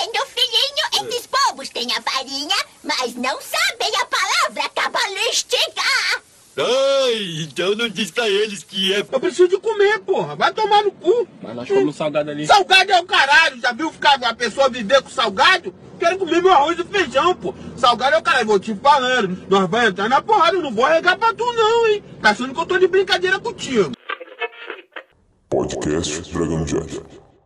vendo, filhinho? Esses povos têm a farinha, mas não sabem a palavra cabalística. Ai, então não diz pra eles que é. Eu preciso de comer, porra. Vai tomar no cu. Mas nós comemos salgado ali. Salgado é o caralho. Já viu ficar a pessoa viver com salgado? Quero comer meu arroz e feijão, pô. Salgado é o caralho. Vou te falando. Nós vamos entrar na porrada. Eu não vou arregar pra tu, não, hein? Tá achando que eu tô de brincadeira contigo. Podcast Dragon Jet.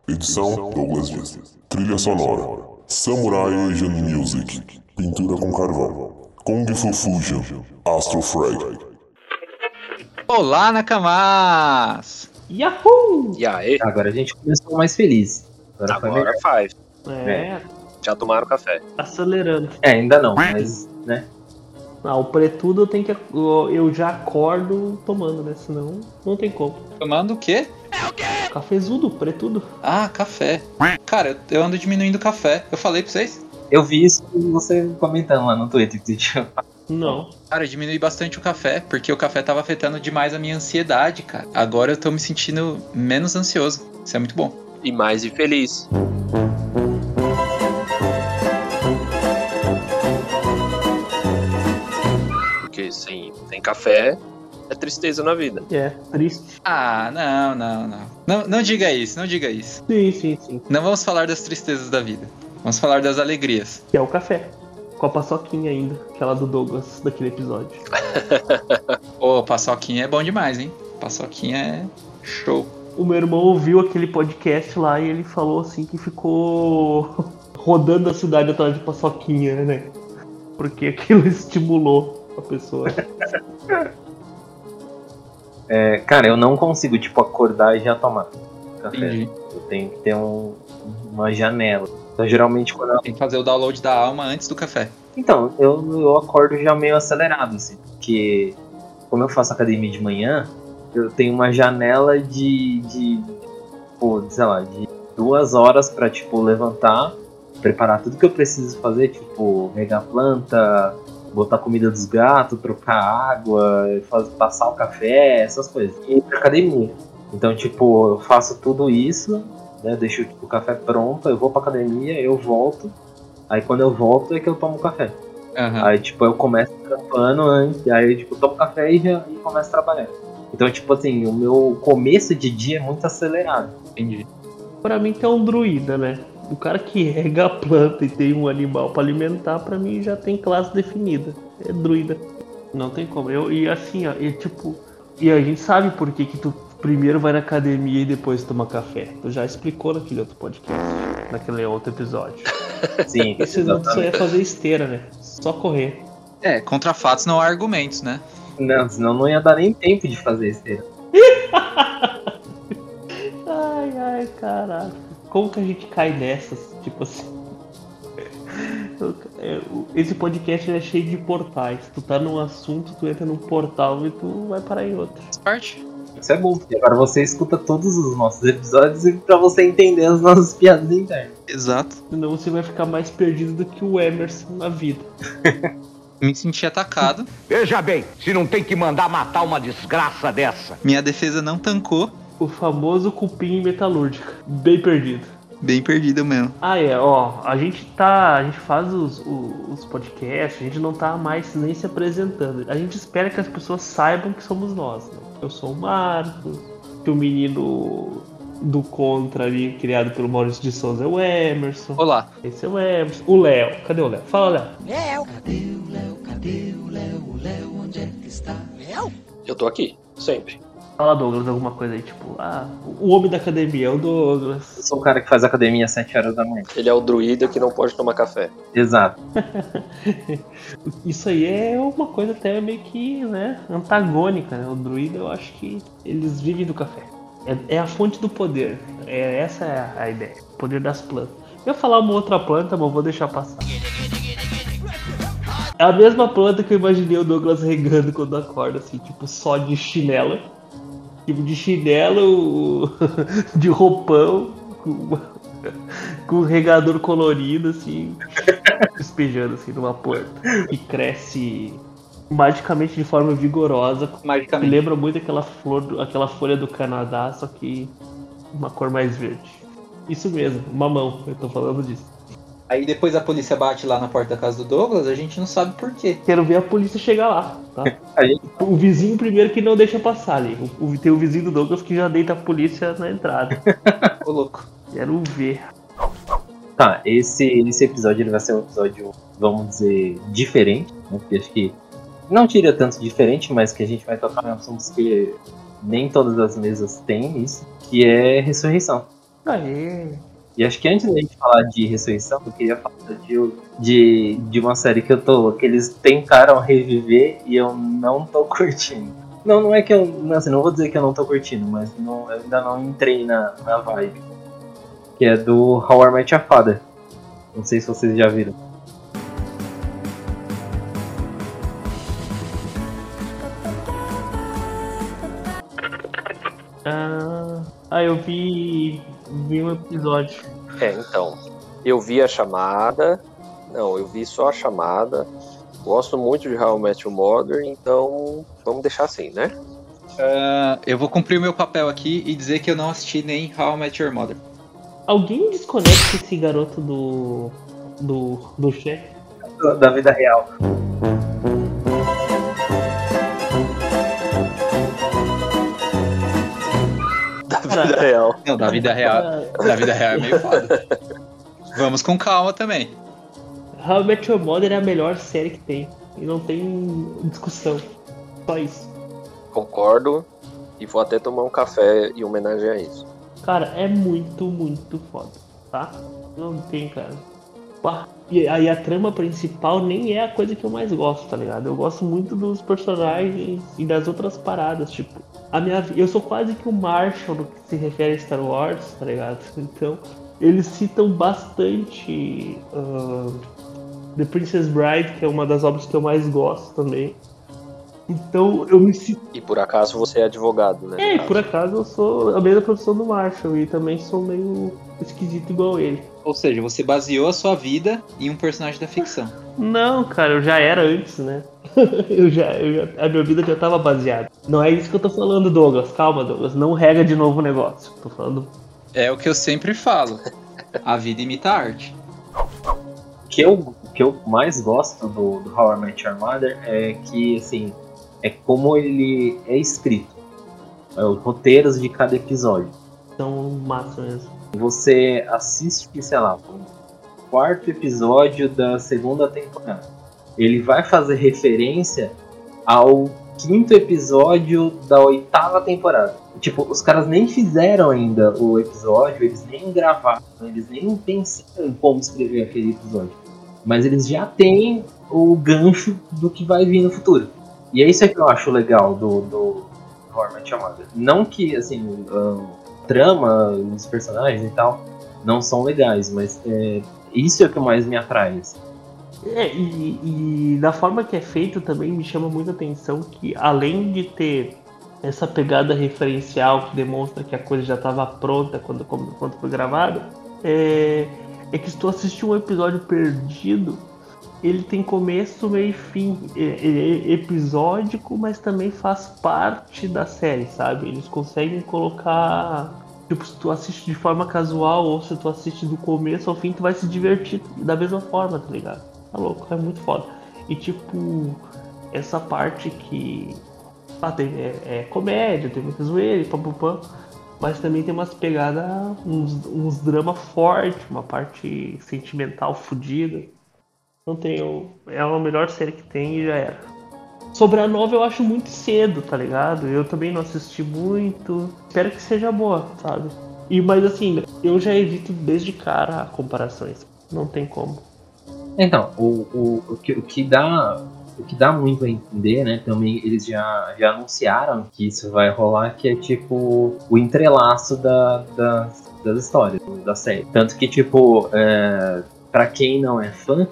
Edição Douglas Dias. Trilha sonora. Samurai Asian Music. Pintura com carvão. Kung Fu Fusion. Astro Frag. Olá, Nakamas! Yahoo! E aí? Agora a gente começou mais feliz. Agora. Agora faz. É, Já tomaram café. tá acelerando. É, ainda não, mas, né? Ah, o pretudo eu tenho que. Eu já acordo tomando, né? Senão não tem como. Tomando o quê? Cafezudo, pretudo. Ah, café. Cara, eu- ando diminuindo o café. Eu falei pra vocês? Eu vi isso você comentando lá no Twitter que você tinha. Não. Cara, eu diminui bastante o café, porque o café tava afetando demais a minha ansiedade, cara. Agora eu tô me sentindo menos ansioso. Isso é muito bom. E mais infeliz. Porque sem, sem café é tristeza na vida. É, triste. Ah, não, não, não. Não, não diga isso, não diga isso. Sim, sim, sim. Não vamos falar das tristezas da vida. Vamos falar das alegrias. Que é o café. Com a paçoquinha ainda. Aquela do Douglas, daquele episódio. Ô, paçoquinha é bom demais, hein? Paçoquinha é show. O meu irmão ouviu aquele podcast lá e ele falou assim que ficou rodando a cidade atrás de paçoquinha, né? Porque aquilo estimulou a pessoa. É, cara, eu não consigo, tipo, acordar e já tomar café. Entendi. Eu tenho que ter um- uma janela. Então, geralmente, quando eu... Tem que fazer o download da alma antes do café. Então, eu, eu acordo já meio acelerado, assim. Porque, como eu faço academia de manhã, eu tenho uma janela de, de pô, sei lá, de duas horas pra, tipo, levantar, preparar tudo que eu preciso fazer, tipo, regar planta, botar comida dos gatos, trocar água, faz, passar o café, essas coisas. E ir pra academia. Então, tipo, eu faço tudo isso, né? Deixo tipo, o café pronto, eu vou pra academia, eu volto. Aí quando eu volto é que eu tomo café. Aham. Aí, tipo, eu começo trampando antes, aí eu, tipo, tomo café e, já, e começo a trabalhar. Então, tipo assim, o meu começo de dia é muito acelerado. Entendi. Pra mim que é um druida, né? O cara que rega a planta e tem um animal pra alimentar, pra mim já tem classe definida. É druida. Não tem como. Eu, e assim, ó, e tipo. E a gente sabe por que, que tu primeiro vai na academia e depois toma café. Tu já explicou naquele outro podcast, naquele outro episódio. Sim, Porque senão tu só ia fazer esteira, né? Só correr. É, contra fatos não há argumentos, né? Não, senão não ia dar nem tempo de fazer esteira. Ai, ai, caraca. Como que a gente cai nessas? Tipo assim. É, Esse podcast é cheio de portais. Tu tá num assunto, tu entra num portal e tu vai parar em outro. Parte. Isso é bom, porque agora você escuta todos os nossos episódios e pra você entender as nossas piadas internas. Exato. Senão você vai ficar mais perdido do que o Emerson na vida. Me senti atacado. Veja bem, se não tem que mandar matar uma desgraça dessa. Minha defesa não tancou. O famoso cupim metalúrgica. Bem perdido. Bem perdido mesmo. Ah, é, ó, a gente tá. A gente faz os, o- os podcasts, a gente não tá mais nem se apresentando. A gente espera que as pessoas saibam que somos nós. Né? Eu sou o Marcos, que o menino do Contra ali, criado pelo Maurício de Souza, é o Emerson. Olá. Esse é o Emerson. O Léo. Cadê o Léo? Fala, Léo. Eu tô aqui, sempre. Fala, Douglas, alguma coisa aí, tipo, ah, o homem da academia é o Douglas. Eu sou o cara que faz academia às 7 horas da manhã. Ele é o druida que não pode tomar café. Exato. Isso aí é uma coisa até meio que, né, antagônica, né? O druida, eu acho que eles vivem do café. É, é a fonte do poder. É, essa é a, ideia. O poder das plantas. Eu ia falar uma outra planta, mas vou deixar passar. É a mesma planta que eu imaginei o Douglas regando quando acorda, assim, tipo, só de chinelo. Tipo, de chinelo, de roupão, com, com um regador colorido, assim, despejando, assim, numa planta. E cresce magicamente de forma vigorosa. Me Magicamente. lembra muito aquela flor, aquela folha do Canadá, só que uma cor mais verde. Isso mesmo, mamão, eu tô falando disso. Aí depois a polícia bate lá na porta da casa do Douglas, a gente não sabe por quê. Quero ver a polícia chegar lá, tá? Gente- O vizinho primeiro que não deixa passar ali. O, o- tem o vizinho do Douglas que já deita a polícia na entrada. Ô louco. Quero ver. Tá, esse, esse episódio ele vai ser um episódio, vamos dizer, diferente, né? Porque acho que não tira tanto diferente, mas que a gente vai tocar em assuntos que nem todas as mesas têm isso, que é ressurreição. Aê. E acho que antes da gente falar de ressurreição, eu queria falar de, de, de uma série que eu tô. que eles tentaram reviver e eu não tô curtindo. Não, não é que eu. Não, assim, não vou dizer que eu não tô curtindo, mas não, eu ainda não entrei na, na vibe. Que é do How I Met Your Father. Não sei se vocês já viram. Ah, ah, eu vi. Vi um episódio. É, então. Eu vi a chamada. Não, eu vi só a chamada. Gosto muito de How I Met Your Mother, então vamos deixar assim, né? Ah, eu vou cumprir o meu papel aqui e dizer que eu não assisti nem How I Met Your Mother. Alguém desconecta esse garoto do. do. do chefe? Da vida real. Da vida real. Não, da vida real. Da vida real é meio foda. Vamos com calma também. How I Met Your Mother é a melhor série que tem. E não tem discussão. Só isso. Concordo. E vou até tomar um café em homenagem a isso. Cara, é muito, muito foda, tá? Não tem, cara. Pá. E aí a trama principal nem é a coisa que eu mais gosto, tá ligado? Eu gosto muito dos personagens e das outras paradas, tipo. A minha, eu sou quase que o Marshall no que se refere a Star Wars, tá ligado? Então, eles citam bastante ah, The Princess Bride, que é uma das obras que eu mais gosto também. Então eu me sinto. E por acaso você é advogado, né? É, por acaso eu sou a mesma profissão do Marshall e também sou meio esquisito igual ele. Ou seja, você baseou a sua vida em um personagem da ficção. Não, cara, eu já era antes, né? eu já, eu já- a minha vida já tava baseada. Não é isso que eu tô falando, Douglas. Calma, Douglas. Não rega de novo o negócio. Tô falando. É o que eu sempre falo. A vida imita a arte. O que eu, que eu mais gosto do, do How I Met Your Mother é que, assim, é como ele é escrito. É, os roteiros de cada episódio. Tão massa mesmo. Você assiste, sei lá, o quarto episódio da segunda temporada. Ele vai fazer referência ao quinto episódio da oitava temporada. Tipo, os caras nem fizeram ainda o episódio, eles nem gravaram, eles nem pensaram em como escrever aquele episódio. Mas eles já têm o gancho do que vai vir no futuro. E é isso que eu acho legal do, do Your Mother. Não que, assim, a trama, os personagens e tal não são legais, mas é, isso é o que mais me atrai. assim. É, e, e da forma que é feito também me chama muita atenção que além de ter essa pegada referencial que demonstra que a coisa já estava pronta quando, quando foi gravada, é, é que se tu assistir um episódio perdido, ele tem começo, meio e fim. É, episódico, mas também faz parte da série, sabe? Eles conseguem colocar. Tipo, se tu assiste de forma casual ou se tu assiste do começo ao fim, tu vai se divertir da mesma forma, tá ligado? Tá louco, é muito foda. E tipo, essa parte que. Ah, tem, é, é comédia, tem muita zoeira pam, mas também tem umas pegadas, uns, uns drama forte, uma parte sentimental fodida. Não tenho. É a melhor série que tem e já era. Sobre a nova eu acho muito cedo, tá ligado? Eu também não assisti muito. Espero que seja boa, sabe? E mas assim, eu já evito desde cara comparações. Não tem como. Então, o, o, o, que, o que dá. O que dá muito a entender, né? Também eles já, já anunciaram que isso vai rolar, que é tipo o entrelaço da, da- das histórias, da série. Tanto que, tipo, é, para quem não é fã,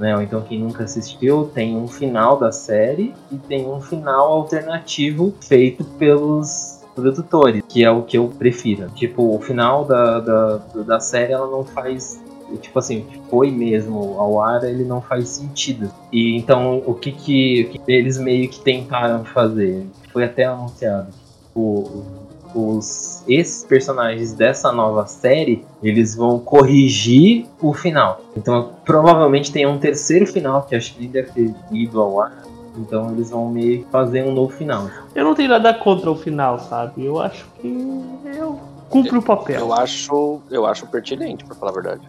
né? Ou então quem nunca assistiu, tem um final da série e tem um final alternativo feito pelos produtores, que é o que eu prefiro. Tipo, o final da, da, da série ela não faz tipo assim, foi mesmo ao ar, ele não faz sentido. E então o que que, o que eles meio que tentaram fazer? Foi até anunciado. Os esses personagens dessa nova série, eles vão corrigir o final. Então, provavelmente tem um terceiro final que acho que nem deve ter ido ao ar. Então, eles vão meio que fazer um novo final. Eu não tenho nada contra o final, sabe? Eu acho que eu cumpro o papel. Eu acho, eu acho pertinente, pra falar a verdade.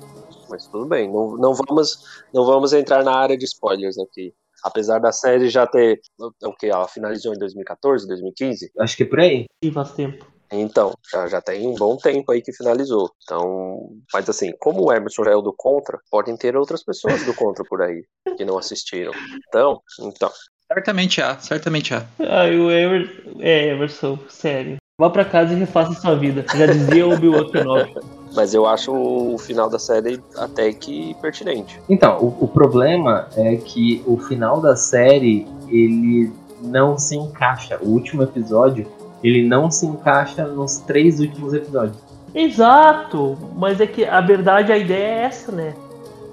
Mas tudo bem, não, não, vamos, não vamos entrar na área de spoilers aqui. Apesar da série já ter. O que? Ela finalizou em 2014, 2015? Acho que é por aí. E faz tempo. Então, já, já tem um bom tempo aí que finalizou. Então, mas assim, como o Emerson já é o do contra, podem ter outras pessoas do contra por aí que não assistiram. Então, então. Certamente há, certamente há. Ai, o Emerson. É, Emerson, sério. Vá pra casa e refaça sua vida. Já dizia o Obi-Wan Kenobi. Mas eu acho o final da série até que pertinente. Então, o, o problema é que o final da série ele não se encaixa. O último episódio ele não se encaixa nos três últimos episódios. Exato! Mas é que a verdade, a ideia é essa, né?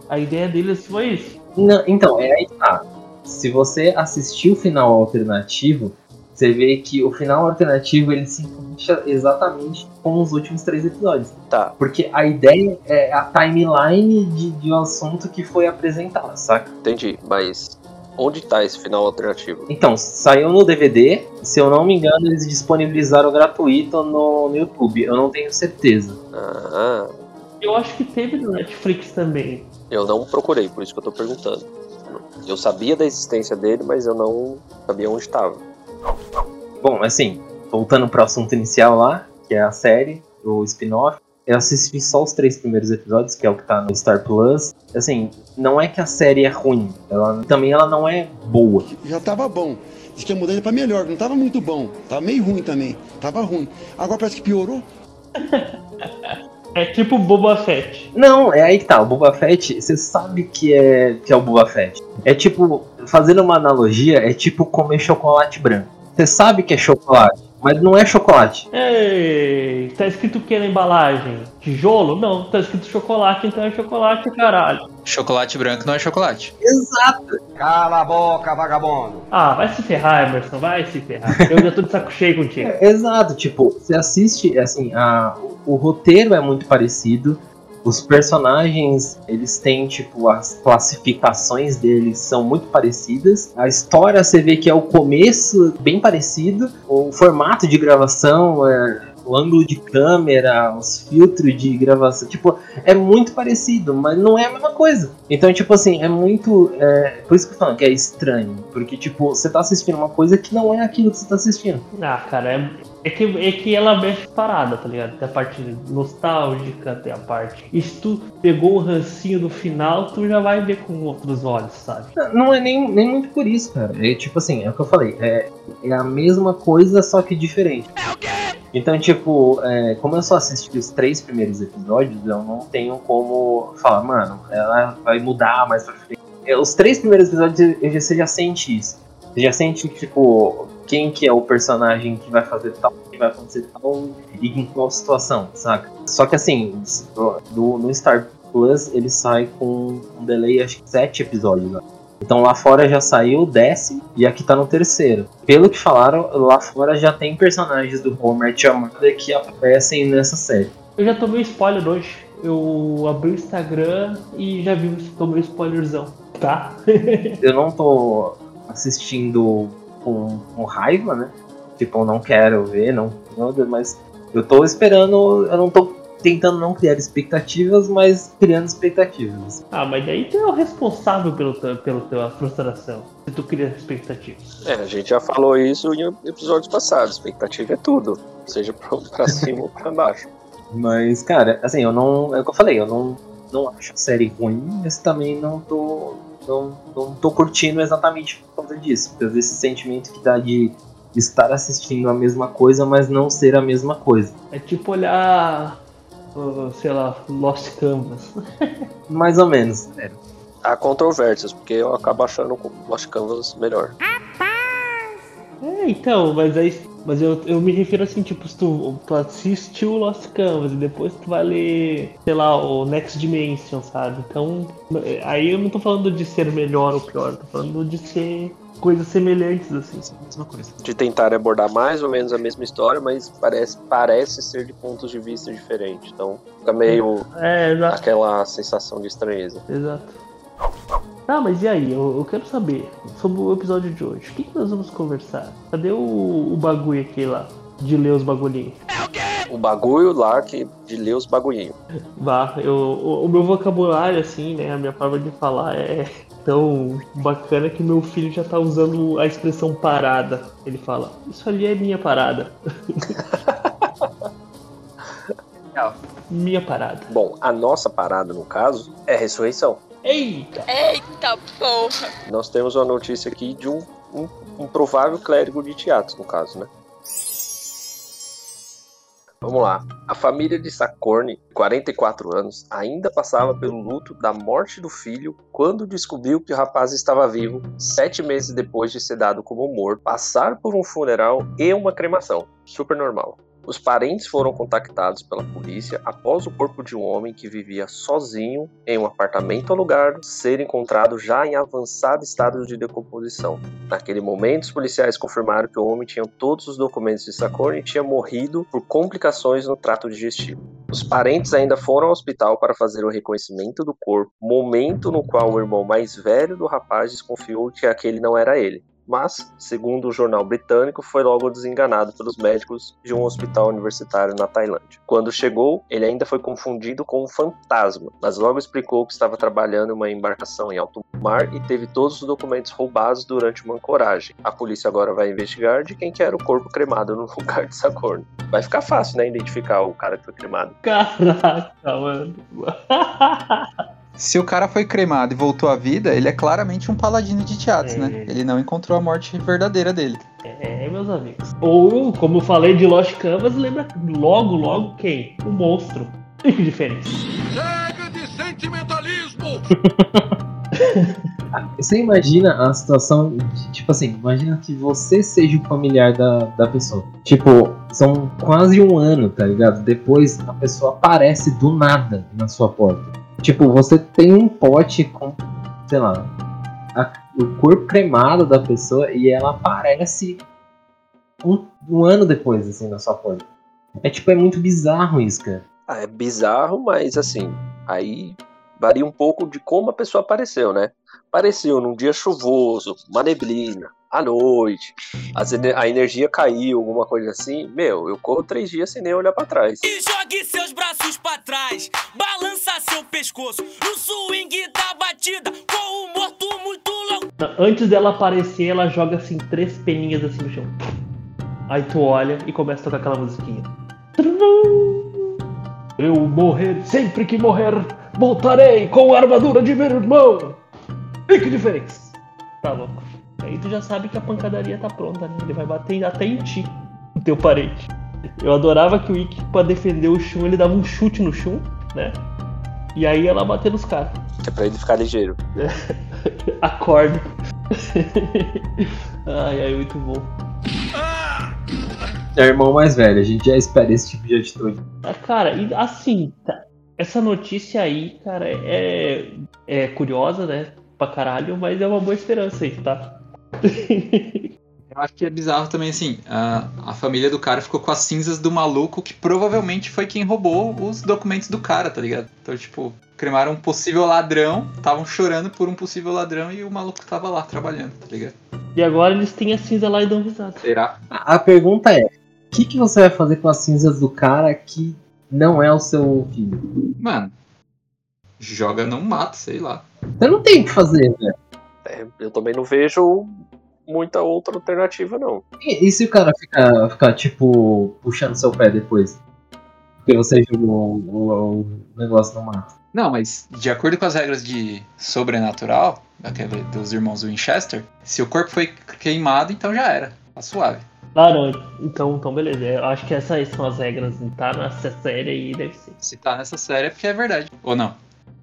A ideia deles foi isso. Não, então, é aí tá. Se você assistir o final alternativo, você vê que o final alternativo ele se encaixa exatamente com os últimos três episódios. Tá. Porque a ideia é a timeline de, de um assunto que foi apresentado, saca? Entendi, mas onde tá esse final alternativo? Então, saiu no DVD. Se eu não me engano, eles disponibilizaram gratuito no, no YouTube. Eu não tenho certeza. Ah, Eu acho que teve no Netflix também. eu não procurei, por isso que eu tô perguntando. Eu sabia da existência dele, mas eu não sabia onde estava. Bom, assim, voltando pro assunto inicial lá, que é a série, o spin-off. Eu assisti só os três primeiros episódios, que é o que tá no Star Plus. Assim, não é que a série é ruim, ela também ela não é boa. Já tava bom. Diz que ia mudar ele pra melhor, não tava muito bom. Tava meio ruim também. Tava ruim. Agora parece que piorou. É tipo Boba Fett. Não, é aí que tá. O Boba Fett, você sabe que é, que é o Boba Fett. É tipo, fazendo uma analogia, é tipo comer chocolate branco. Você sabe que é chocolate, mas não é chocolate. Ei, tá escrito o que na embalagem? Tijolo? Não, tá escrito chocolate, então é chocolate, caralho. Chocolate branco não é chocolate. Exato. Cala a boca, vagabundo. Ah, vai se ferrar, Emerson, vai se ferrar. Eu já tô de saco cheio contigo. Exato, tipo, você assiste, assim, a, o roteiro é muito parecido. Os personagens, eles têm, tipo, as classificações deles são muito parecidas. A história, você vê que é o começo bem parecido. O formato de gravação, é, o ângulo de câmera, os filtros de gravação, tipo, é muito parecido, mas não é a mesma coisa. Então, tipo assim, é muito. É, por isso que eu falando que é estranho. Porque, tipo, você tá assistindo uma coisa que não é aquilo que você tá assistindo. Ah, cara, é, é que, é que ela mexe parada, tá ligado? Tem a parte nostálgica, tem a parte. E se tu pegou o rancinho no final, tu já vai ver com outros olhos, sabe? Não é nem, nem muito por isso, cara. É tipo assim, é o que eu falei. É, é a mesma coisa, só que diferente. Então, tipo, é, como eu só assisti os três primeiros episódios, eu não tenho como falar, mano, ela vai mudar mais pra frente. É, Os três primeiros episódios eu já- você já sente isso. Você já sente, tipo, quem que é o personagem que vai fazer tal, que vai acontecer tal, e em qual situação, saca? Só que assim, do, no Star Plus ele sai com um delay, acho que sete episódios. Né? Então lá fora já saiu o décimo e aqui tá no terceiro. Pelo que falaram, lá fora já tem personagens do Homer Chamada que aparecem nessa série. Eu já tomei spoiler hoje. Eu abri o Instagram e já vi, tomei spoilerzão, tá? Eu não tô assistindo com, com raiva, né? Tipo, eu não quero ver, não, não, mas eu tô esperando, eu não tô tentando não criar expectativas, mas criando expectativas. Ah, mas daí tu é o responsável pelo teu, pela tua frustração. Se tu cria expectativas. É, a gente já falou isso em episódios passados. Expectativa é tudo. Seja pra, pra cima ou pra baixo. Mas, cara, assim, eu não. É o que eu falei, eu não, não acho a série ruim, mas também não tô. Não, não tô curtindo exatamente por causa disso. Por causa desse sentimento que dá de estar assistindo a mesma coisa, mas não ser a mesma coisa. É tipo olhar, sei lá, Lost Canvas. Mais ou menos. É. Há controvérsias, porque eu acabo achando o Lost Canvas melhor. É, É, então, mas aí. Mas eu, eu me refiro assim, tipo, se tu, tu assistiu Lost Canvas e depois tu vai ler, sei lá, o Next Dimension, sabe? Então, aí eu não tô falando de ser melhor ou pior, tô falando de ser coisas semelhantes, assim. Mesma coisa. De tentar abordar mais ou menos a mesma história, mas parece, parece ser de pontos de vista diferentes. Então, fica meio É, aquela sensação de estranheza. Exato. Tá, mas e aí? Eu, eu quero saber sobre o episódio de hoje. O que, que nós vamos conversar? Cadê o, o bagulho aqui lá? De ler os bagulhinhos. O bagulho lá que de ler os bagulhinhos. Vá, eu, o, o meu vocabulário, assim, né? A minha forma de falar é tão bacana que meu filho já tá usando a expressão parada. Ele fala, isso ali é minha parada. minha parada. Bom, a nossa parada, no caso, é ressurreição. Eita! Eita porra! Nós temos uma notícia aqui de um, um, um provável clérigo de teatro, no caso, né? Vamos lá. A família de Sacorne, 44 anos, ainda passava pelo luto da morte do filho quando descobriu que o rapaz estava vivo sete meses depois de ser dado como morto, passar por um funeral e uma cremação. Super normal. Os parentes foram contactados pela polícia após o corpo de um homem que vivia sozinho em um apartamento alugado ser encontrado já em avançado estado de decomposição. Naquele momento, os policiais confirmaram que o homem tinha todos os documentos de Sacorne e tinha morrido por complicações no trato digestivo. Os parentes ainda foram ao hospital para fazer o reconhecimento do corpo, momento no qual o irmão mais velho do rapaz desconfiou que aquele não era ele mas, segundo o jornal britânico, foi logo desenganado pelos médicos de um hospital universitário na Tailândia. Quando chegou, ele ainda foi confundido com um fantasma, mas logo explicou que estava trabalhando em uma embarcação em alto mar e teve todos os documentos roubados durante uma ancoragem. A polícia agora vai investigar de quem que era o corpo cremado no lugar de Sacorno. Vai ficar fácil, né, identificar o cara que foi cremado. Caraca, mano. Se o cara foi cremado e voltou à vida, ele é claramente um paladino de teatro, É. né? Ele não encontrou a morte verdadeira dele. É, meus amigos. Ou, como eu falei de Lost Canvas, lembra logo, logo quem? O monstro. E que diferença? Chega de sentimentalismo! Você imagina a situação, de, tipo assim, imagina que você seja o familiar da, da pessoa. Tipo, são quase um ano, tá ligado? Depois a pessoa aparece do nada na sua porta. Tipo, você tem um pote com, sei lá, a- o corpo cremado da pessoa e ela aparece um, um ano depois, assim, na sua porta. É tipo, é muito bizarro isso, cara. Ah, é bizarro, mas assim, aí varia um pouco de como a pessoa apareceu, né? Apareceu num dia chuvoso, uma neblina, à noite, a energia caiu, alguma coisa assim. Meu, eu corro três dias sem nem olhar pra trás. E jogue seus braços pra trás, balança seu pescoço no swing da batida, com o morto muito louco. Antes dela aparecer, ela joga assim três peninhas assim no chão. Aí tu olha e começa a tocar aquela musiquinha. Eu morrer sempre que morrer, voltarei com a armadura de meu irmão. E que diferença? Tá louco. Aí tu já sabe que a pancadaria tá pronta, né? Ele vai bater até em ti, o teu parente. Eu adorava que o Ikki, pra defender o Shun, ele dava um chute no Shun, né? E aí ela bater nos caras. É pra ele ficar ligeiro. Acorda. ai, ai, muito bom. É o irmão mais velho, a gente já espera esse tipo de atitude. Ah, Cara, e assim, tá, essa notícia aí, cara, é, é curiosa, né? Pra caralho, mas é uma boa esperança aí, tá? Eu acho que é bizarro também, assim, a, a família do cara ficou com as cinzas do maluco que provavelmente foi quem roubou os documentos do cara, tá ligado? Então, tipo, cremaram um possível ladrão, estavam chorando por um possível ladrão e o maluco tava lá trabalhando, tá ligado? E agora eles têm a cinza lá e dão risada. Será? A a pergunta é: o que, que você vai fazer com as cinzas do cara que não é o seu filho? Mano, joga não mata, sei lá. Você não tem o que fazer, velho. É, eu também não vejo muita outra alternativa, não. E, e se o cara ficar, ficar, tipo, puxando seu pé depois? Porque você jogou o, o- o negócio no mato. Não, mas de acordo com as regras de sobrenatural, daquele, dos irmãos Winchester, se o corpo foi queimado, então já era. Tá suave. Ah, não. Então, então beleza. Eu acho que essas são as regras. Tá nessa série aí, deve ser. Se tá nessa série é porque é verdade. Ou não?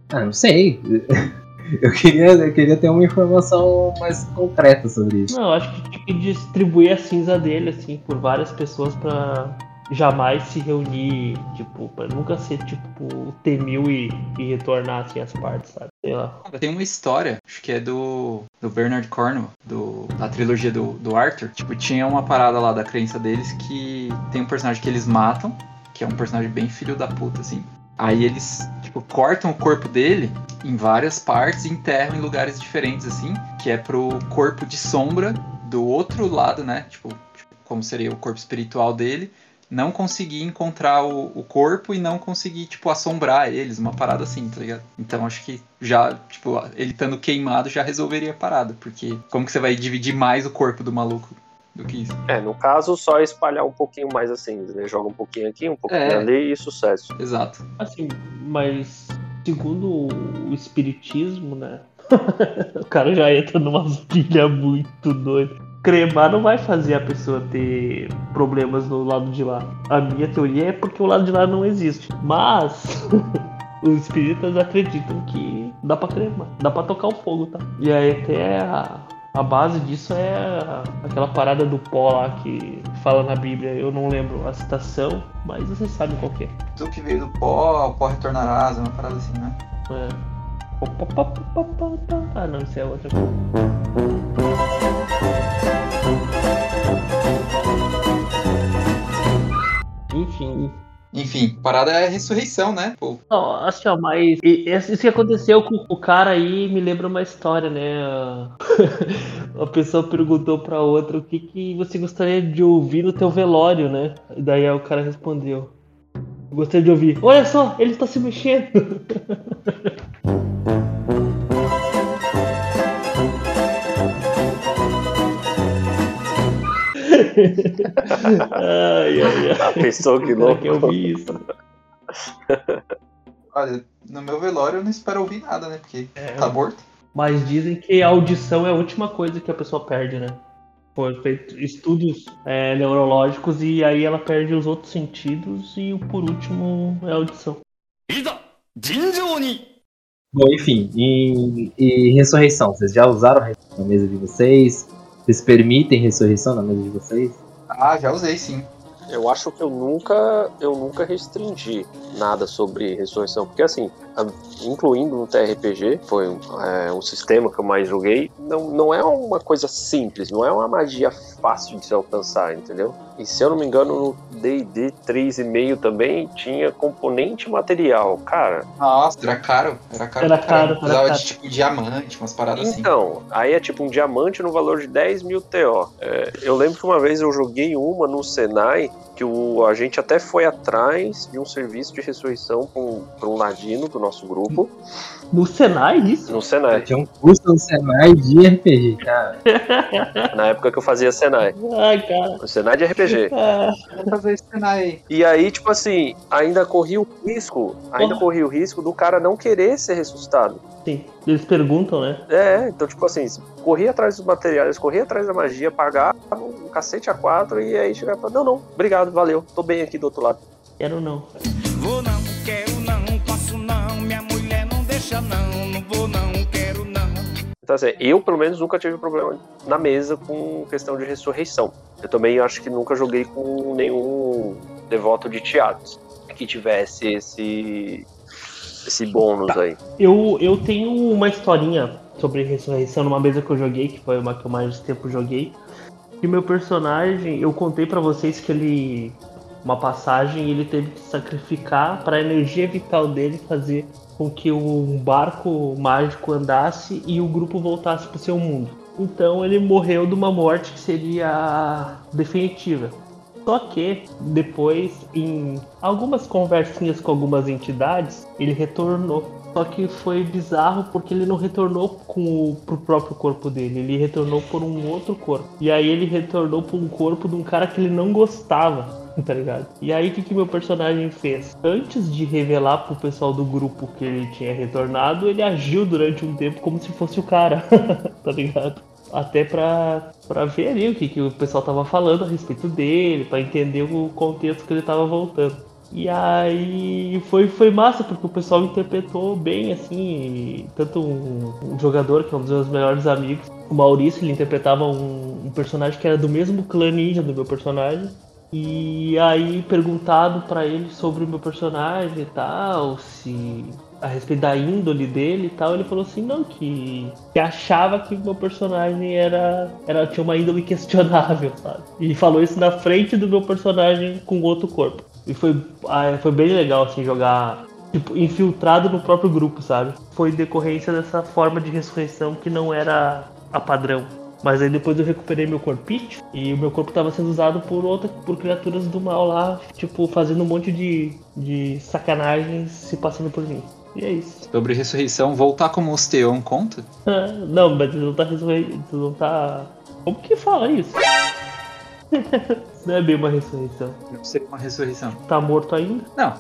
Ah, não sei. Eu queria, eu queria ter uma informação mais concreta sobre isso. Não, eu acho que tinha que distribuir a cinza dele, assim, por várias pessoas pra jamais se reunir, tipo, pra nunca ser, tipo, T-1000 e, e retornar, assim, as partes, sabe? Sei lá. Tem uma história, acho que é do, do Bernard Cornwell, do, da trilogia do, do Arthur. Tipo, tinha uma parada lá da crença deles que tem um personagem que eles matam, que é um personagem bem filho da puta, assim. Aí eles, tipo, cortam o corpo dele em várias partes e enterram em lugares diferentes, assim, que é pro corpo de sombra do outro lado, né? Tipo, tipo, como seria o corpo espiritual dele, não conseguir encontrar o, o corpo e não conseguir, tipo, assombrar eles, uma parada assim, tá ligado? Então acho que já, tipo, ele estando queimado já resolveria a parada, porque como que você vai dividir mais o corpo do maluco do que isso? É, no caso, só espalhar um pouquinho mais assim, né? Joga um pouquinho aqui, um pouquinho É. ali e sucesso. Exato. Assim, mas segundo o espiritismo, né? o cara já entra numa pilha muito doida. Cremar não vai fazer a pessoa ter problemas no lado de lá. A minha teoria é porque o lado de lá não existe. Mas os espíritas acreditam que dá pra cremar, dá pra tocar o fogo, tá? E aí até a, a base disso é aquela parada do pó lá que fala na Bíblia. Eu não lembro a citação, mas vocês sabem qual é. Tu que veio do pó, o pó retornarás, é uma parada assim, né? É. Ah, não, isso é outra coisa. Enfim. Enfim, parada é a ressurreição, né? Pô, Não, assim, ó, mas e- isso que aconteceu com o cara aí me lembra uma história, né? A pessoa perguntou pra outra o que, que você gostaria de ouvir no teu velório, né? E daí o cara respondeu: Eu gostaria de ouvir, olha só, ele tá se mexendo ai, ai, ai. A pessoa que Será louco. que eu vi isso? olha, no meu velório eu não espero ouvir nada, né? Porque tá morto. Mas dizem que a audição é a última coisa que a pessoa perde, né? Foi feito estudos é, neurológicos e aí ela perde os outros sentidos e o por último é a audição. いざ尋常に Bom, enfim, e, e ressurreição? Vocês já usaram ressurreição na mesa de vocês? Vocês permitem ressurreição na mesa de vocês? Ah, já usei sim. Eu acho que eu nunca, eu nunca restringi nada sobre ressurreição, porque assim, incluindo no TRPG, foi um, é, um sistema que eu mais joguei, não, não é uma coisa simples, não é uma magia fácil de se alcançar, entendeu? E se eu não me engano, no D&D 3.5 também tinha componente material, cara. Nossa, era caro. Era caro. Era caro, era caro. de tipo diamante, umas paradas assim. Então, aí é tipo um diamante no valor de 10 mil TO. É, eu lembro que uma vez eu joguei uma no Senai, que o, a gente até foi atrás de um serviço de ressurreição para um, pra um ladino do nosso grupo, No Senai, isso? no Senai, Tinha um curso no Senai de RPG, cara. na época que eu fazia Senai. Ai, cara. O Senai de RPG. Ah, Vamos fazer esse aí. E aí, tipo assim, ainda corria o risco, ainda corria o risco do cara não querer ser ressuscitado. Sim. Eles perguntam, né? É, então, tipo assim, corria atrás dos materiais, corria atrás da magia, pagava um cacete a quatro e aí chegava e falava, não, não, obrigado, valeu, tô bem aqui do outro lado. Quero não. Vou não, quero não, posso não, minha mulher não deixa não, não vou não, quero não. Então, assim, eu pelo menos nunca tive problema na mesa com questão de ressurreição. Eu também acho que nunca joguei com nenhum devoto de teatros que tivesse esse esse bônus aí. Eu, eu tenho uma historinha sobre ressurreição numa mesa que eu joguei, que foi uma que eu mais tempo joguei. Que meu personagem, eu contei pra vocês que ele. Uma passagem, ele teve que sacrificar para a energia vital dele fazer com que um barco mágico andasse e o grupo voltasse pro seu mundo. Então ele morreu de uma morte que seria definitiva. Só que depois, em algumas conversinhas com algumas entidades, ele retornou. Só que foi bizarro porque ele não retornou com o, pro próprio corpo dele, ele retornou por um outro corpo. E aí ele retornou por um corpo de um cara que ele não gostava, tá ligado? E aí o que, que meu personagem fez? Antes de revelar pro pessoal do grupo que ele tinha retornado, ele agiu durante um tempo como se fosse o cara, tá ligado? Até pra, ver ali o que, que o pessoal tava falando a respeito dele, pra entender o contexto que ele tava voltando. E aí foi, foi massa, porque o pessoal interpretou bem, assim, tanto um, um jogador, que é um dos meus melhores amigos, o Maurício, ele interpretava um, um personagem que era do mesmo clã ninja do meu personagem. E aí perguntado pra ele sobre o meu personagem e tal, se a respeito da índole dele e tal, ele falou assim, não, que, que achava que meu personagem era, era tinha uma índole questionável, sabe? E falou isso na frente do meu personagem com outro corpo. E foi, ah, foi bem legal, assim, jogar tipo, infiltrado no próprio grupo, sabe? Foi decorrência dessa forma de ressurreição que não era a padrão. Mas aí depois eu recuperei meu corpite e o meu corpo estava sendo usado por outra, por criaturas do mal lá, tipo, fazendo um monte de, de sacanagens se passando por mim. E é isso. Sobre ressurreição, voltar como Osteon conta? Ah, não, mas não tá ressurrei... não tá. Como que fala isso? não é bem uma ressurreição. Não seria uma ressurreição. Tá morto ainda? Não.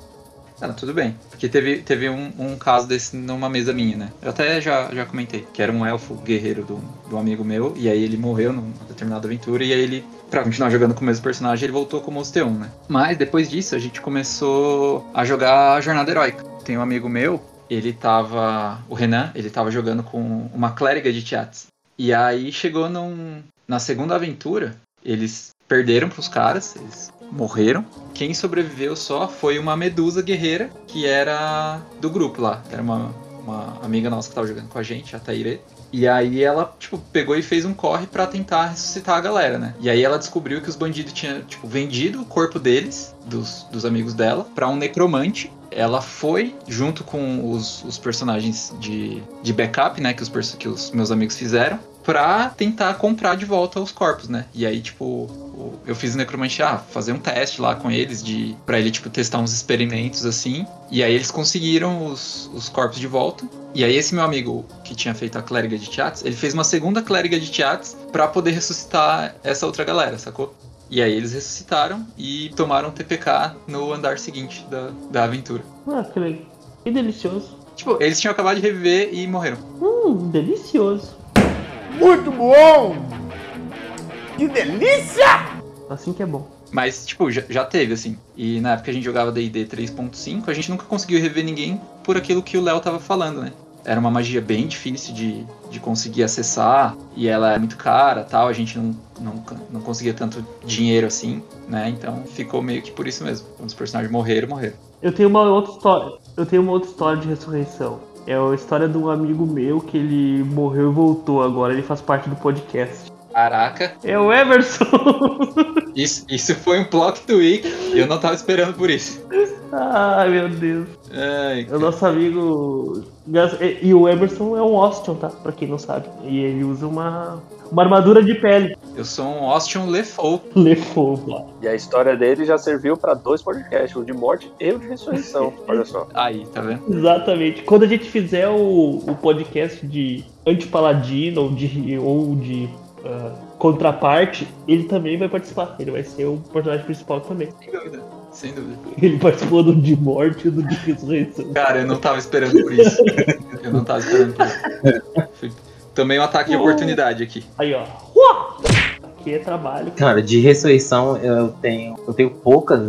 Não, tudo bem. Porque teve, teve um, um caso desse numa mesa minha, né? Eu até já, já comentei, que era um elfo guerreiro do, do amigo meu, e aí ele morreu numa determinada aventura, e aí ele, pra continuar jogando com o mesmo personagem, ele voltou como Osteon, né? Mas depois disso, a gente começou a jogar a Jornada Heróica. Tem um amigo meu, ele tava. O Renan, ele tava jogando com uma clériga de Tiats. E aí chegou num, na segunda aventura, eles perderam pros caras, eles morreram. Quem sobreviveu só foi uma medusa guerreira, que era do grupo lá. Era uma, uma amiga nossa que tava jogando com a gente, a Taire. E aí ela, tipo, pegou e fez um corre para tentar ressuscitar a galera, né? E aí ela descobriu que os bandidos tinham, tipo, vendido o corpo deles, dos, dos amigos dela, para um necromante. Ela foi, junto com os, os personagens de, de backup, né, que os, que os meus amigos fizeram, pra tentar comprar de volta os corpos, né? E aí, tipo, eu fiz o necromante, ah, fazer um teste lá com eles, de para ele, tipo, testar uns experimentos assim. E aí eles conseguiram os, os corpos de volta. E aí esse meu amigo que tinha feito a clériga de Tiats, ele fez uma segunda clériga de Tiats para poder ressuscitar essa outra galera, sacou? E aí eles ressuscitaram e tomaram TPK no andar seguinte da, da aventura. Ah, que legal. Que delicioso. Tipo, eles tinham acabado de reviver e morreram. Hum, delicioso. Muito bom! Que delícia! Assim que é bom. Mas, tipo, já, já teve, assim. E na época a gente jogava D&D 3.5, a gente nunca conseguiu rever ninguém por aquilo que o Léo tava falando, né? Era uma magia bem difícil de, de conseguir acessar, e ela é muito cara tal, a gente não, não, não conseguia tanto dinheiro assim, né? Então ficou meio que por isso mesmo. Quando os personagens morreram, morreram. Eu tenho uma outra história. Eu tenho uma outra história de ressurreição. É a história de um amigo meu que ele morreu e voltou agora. Ele faz parte do podcast. Caraca. É o Emerson. Isso, isso foi um plot twist. Eu não tava esperando por isso. Ai, meu Deus. Ai, é o nosso amigo. E o Emerson é um Austin, tá? Pra quem não sabe. E ele usa uma, uma armadura de pele. Eu sou um Austin Lefou. Lefou, claro. E a história dele já serviu para dois podcasts, o de morte e o de ressurreição. Olha só. Aí, tá vendo? Exatamente. Quando a gente fizer o, o podcast de anti-paladino ou de, ou de uh, contraparte, ele também vai participar. Ele vai ser o personagem principal também. Sem dúvida. Sem dúvida. Ele participou do de morte e do de ressurreição. Cara, eu não tava esperando por isso. eu não tava esperando por isso. Tomei um ataque de oportunidade aqui. Aí, ó. Aqui é trabalho. Cara, de ressurreição eu tenho. Eu tenho poucas.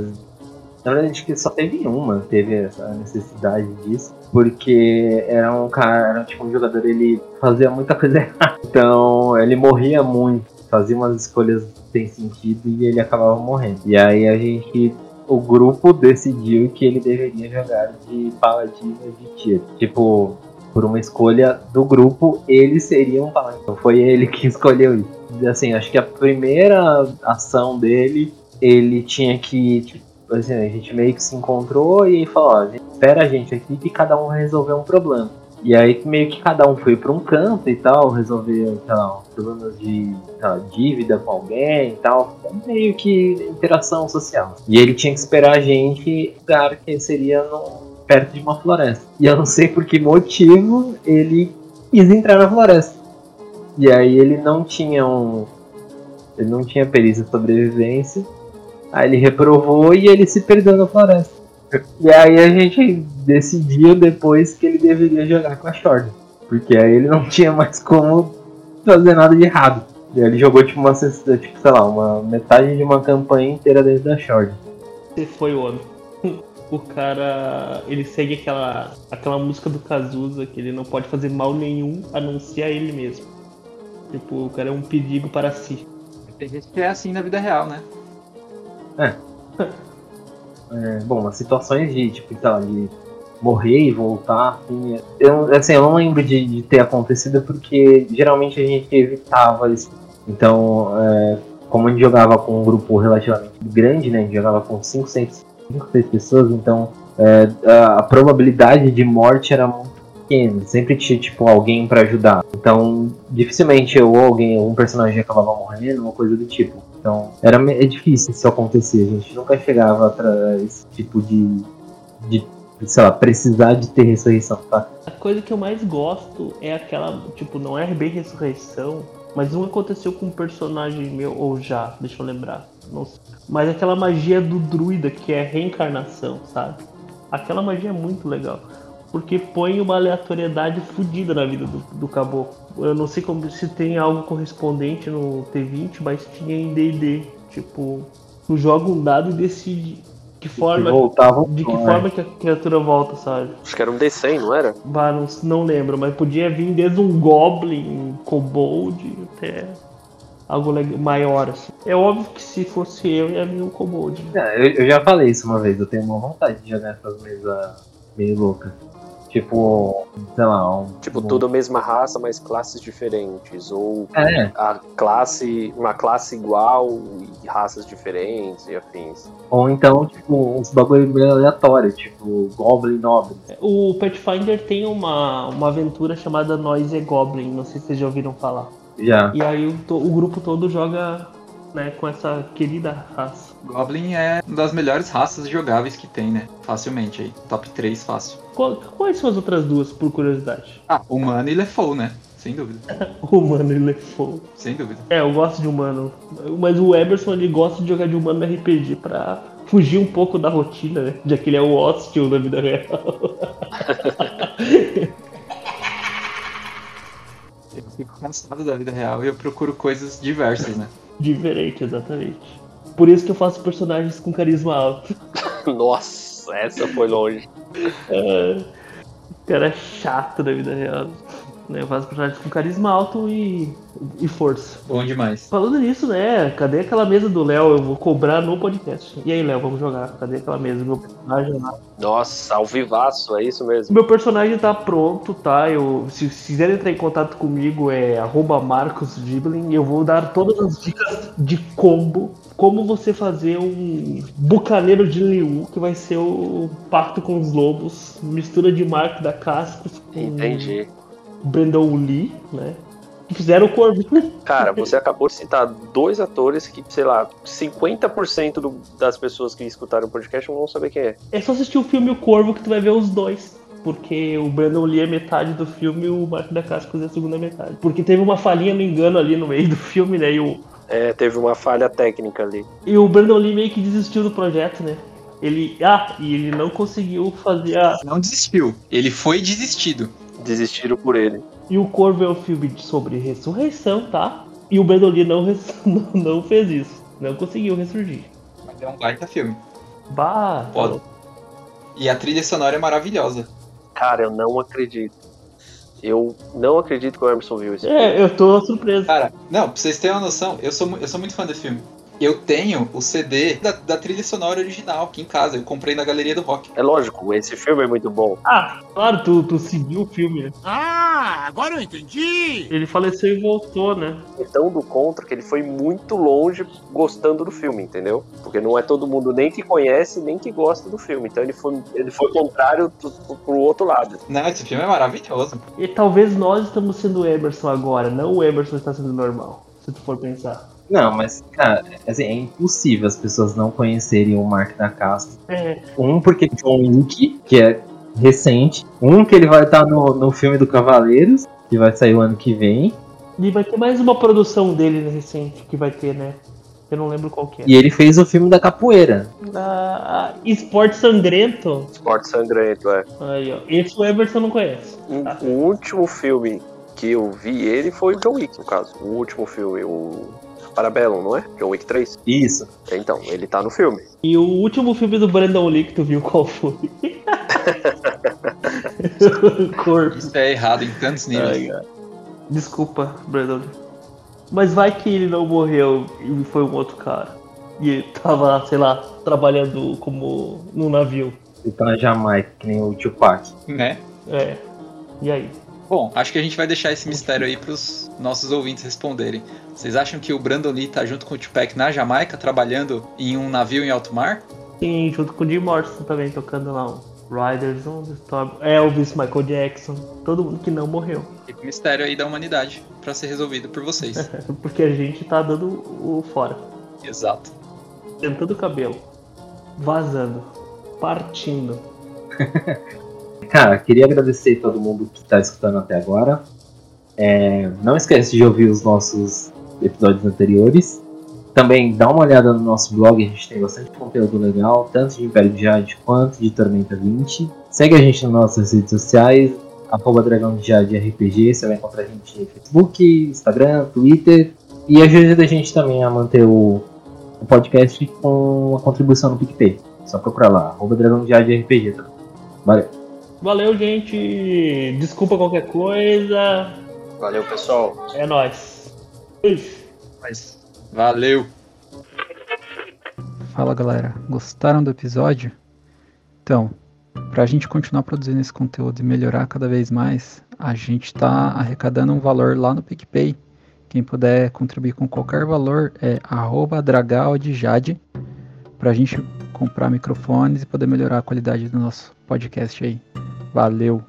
Na verdade, acho que só teve uma, teve essa necessidade disso. Porque era um cara, era tipo um jogador, ele fazia muita coisa errada. Então ele morria muito, fazia umas escolhas sem sentido e ele acabava morrendo. E aí a gente o grupo decidiu que ele deveria jogar de paladino de tiro. Tipo, por uma escolha do grupo, ele seria um paladino. Então foi ele que escolheu isso. Assim, acho que a primeira ação dele, ele tinha que. Tipo, assim, a gente meio que se encontrou e falou: ó, a gente aqui que cada um vai resolver um problema. E aí meio que cada um foi para um canto e tal, resolver lá, problemas de lá, dívida com alguém e tal. Meio que interação social. E ele tinha que esperar a gente lugar que seria no, perto de uma floresta. E eu não sei por que motivo ele quis entrar na floresta. E aí ele não tinha um. Ele não tinha perícia de sobrevivência. Aí ele reprovou e ele se perdeu na floresta. E aí a gente decidiu depois que ele deveria jogar com a Short. Porque aí ele não tinha mais como fazer nada de errado. E aí ele jogou tipo uma tipo, sei lá, uma metade de uma campanha inteira dentro da Short. Você foi o homem. o cara ele segue aquela, aquela música do Cazuza que ele não pode fazer mal nenhum a não ser a ele mesmo. Tipo, o cara é um perigo para si. Tem gente que é assim na vida real, né? É, bom, as situações de, tipo, lá, de morrer e voltar, assim, eu, assim, eu não lembro de, de ter acontecido porque geralmente a gente evitava isso. Então, é, como a gente jogava com um grupo relativamente grande, né, a gente jogava com 5, 6, 5, 6 pessoas, então é, a, probabilidade de morte era muito pequena, sempre tinha, tipo, alguém pra ajudar. Então, dificilmente eu ou alguém, algum personagem acabava morrendo, uma coisa do tipo. Então, era, é difícil isso acontecer, a gente nunca chegava pra esse tipo de, de sei lá, precisar de ter ressurreição, tá? A coisa que eu mais gosto é aquela, tipo, não é bem ressurreição, mas um aconteceu com um personagem meu, ou já, deixa eu lembrar. Não sei. Mas aquela magia do druida, que é reencarnação, sabe? Aquela magia é muito legal. Porque põe uma aleatoriedade fodida na vida do, do caboclo. Eu não sei como se tem algo correspondente no T20, mas tinha em D&D. Tipo, tu joga um dado e decide que forma, voltavam, de que é. forma que a criatura volta, sabe? Acho que era um D100, não era? Bah, não, não lembro, mas podia vir desde um Goblin, um Kobold, até algo maior, assim. É óbvio que se fosse eu, ia vir um Kobold. É, eu, eu já falei isso uma vez, eu tenho uma vontade de jogar essas mesas meio loucas. Tipo, sei lá, um. Tipo, um- tudo a mesma raça, mas classes diferentes. Ou É. a classe, uma classe igual e raças diferentes e afins. Ou então, tipo, uns bagulho meio aleatório, tipo, Goblin Nobre. O Pathfinder tem uma, uma aventura chamada Noise Goblin, não sei se vocês já ouviram falar. Já. E aí o, o grupo todo joga né, com essa querida raça. Goblin é uma das melhores raças jogáveis que tem, né? Facilmente aí. Top 3 fácil. Qual- quais são as outras duas, por curiosidade? Ah, humano e Lefou, né? Sem dúvida. Humano e Lefou. Sem dúvida. É, eu gosto de humano. Mas o Eberson ele gosta de jogar de humano no RPG pra fugir um pouco da rotina, né? Já que ele é o hostil da vida real. Eu fico cansado da vida real e eu procuro coisas diversas, né? Diferente, exatamente. Por isso que eu faço personagens com carisma alto. Nossa, essa foi longe. É, o cara é chato da vida real. Né? Eu faço personagens com carisma alto e, e força. Bom demais. Falando nisso, né? Cadê aquela mesa do Léo? Eu vou cobrar no podcast. E aí, Léo, vamos jogar. Cadê aquela mesa? Meu personagem lá. Nossa, ao vivaço, é isso mesmo. Meu personagem tá pronto, tá? Eu, se, se quiserem entrar em contato comigo, é arroba Marcos. Eu vou dar todas as dicas de combo. Como você fazer um bucaneiro de Liu, que vai ser o Pacto com os Lobos. Mistura de Mark da Cascos com Entendi. Brandon Lee, né? Que fizeram o Corvo. Cara, você acabou de citar dois atores que, sei lá, 50% do- das pessoas que escutaram o podcast não vão saber quem é. É só assistir o filme O Corvo que tu vai ver os dois. Porque o Brandon Lee é metade do filme e o Mark da Cascos é a segunda metade. Porque teve uma falhinha no engano ali no meio do filme, né? E o, É, teve uma falha técnica ali. e o Brandon Lee meio que desistiu do projeto, né? Ele. Ah, e ele não conseguiu fazer a. Não desistiu. Ele foi desistido. Desistiram por ele. E o Corvo é um filme sobre ressurreição, tá? E o Lee não, res- não, não fez isso. Não conseguiu ressurgir. Mas é um baita filme. Bah! Foda. E a trilha sonora é maravilhosa. Cara, eu não acredito. Eu não acredito que o Emerson viu esse É, eu tô surpreso. Cara, não, pra vocês terem uma noção, eu sou, eu sou muito fã desse filme. Eu tenho o CD da, da trilha sonora original aqui em casa. Eu comprei na galeria do rock. É lógico, esse filme é muito bom. Ah, claro, tu, tu seguiu o filme, né? Ah, agora eu entendi! Ele faleceu e voltou, né? Então, do contra, que ele foi muito longe gostando do filme, entendeu? Porque não é todo mundo nem que conhece, nem que gosta do filme. Então ele foi, ele foi contrário pro, pro outro lado. Não, esse filme é maravilhoso. E talvez nós estamos sendo o Emerson agora, não o Emerson está sendo normal, se tu for pensar. Não, mas, cara, assim, é impossível as pessoas não conhecerem o Mark da Casca. É, Um, porque John Wick, que é recente. Um, que ele vai estar no, no filme do Cavaleiros, que vai sair o ano que vem. e vai ter mais uma produção dele recente que vai ter, né? Eu não lembro qual que é. E ele fez o filme da capoeira. Ah, Esporte Sangrento. Esporte sangrento, é. Aí, ó. Esse o Emerson não conhece. O, o último filme que eu vi ele foi o John Wick, no caso. O último filme, o Parabellum, não é? John Wick 3? Isso. Então, ele tá no filme. E o último filme do Brandon Lee que tu viu qual foi? Corpo. Isso é errado em tantos níveis. Ai, Desculpa, Brandon Lee. Mas vai que ele não morreu e foi um outro cara. E ele tava, sei lá, trabalhando como num navio. Ele tá na Jamaica, que nem o Tupac. Né? É. E aí? Bom, acho que a gente vai deixar esse mistério aí pros nossos ouvintes responderem. Vocês acham que o Brandon Lee tá junto com o Tupac na Jamaica, trabalhando em um navio em alto mar? Sim, junto com o Jim Morrison também, tocando lá o Riders on the Storm, Elvis, Michael Jackson, todo mundo que não morreu. Fica o mistério aí da humanidade pra ser resolvido por vocês. Porque a gente tá dando o fora. Exato. Tentando o cabelo. Vazando. Partindo. Cara, queria agradecer todo mundo que está escutando até agora. É, não esquece de ouvir os nossos episódios anteriores. Também dá uma olhada no nosso blog, a gente tem bastante conteúdo legal, tanto de Império de Jade quanto de Tormenta 20. Segue a gente nas nossas redes sociais, arroba Dragão de Jade RPG, você vai encontrar a gente no Facebook, Instagram, Twitter. E ajuda a gente também a manter o, o podcast com a contribuição no PicPay. Só procurar lá, arroba Dragão de Jade RPG. Tá? Valeu! Valeu, gente. Desculpa qualquer coisa. Valeu, pessoal. É nóis. Beijo. Valeu. Fala galera, gostaram do episódio? Então, para a gente continuar produzindo esse conteúdo e melhorar cada vez mais, a gente está arrecadando um valor lá no PicPay. Quem puder contribuir com qualquer valor é arroba dragaldejade para a gente comprar microfones e poder melhorar a qualidade do nosso podcast aí. Valeu!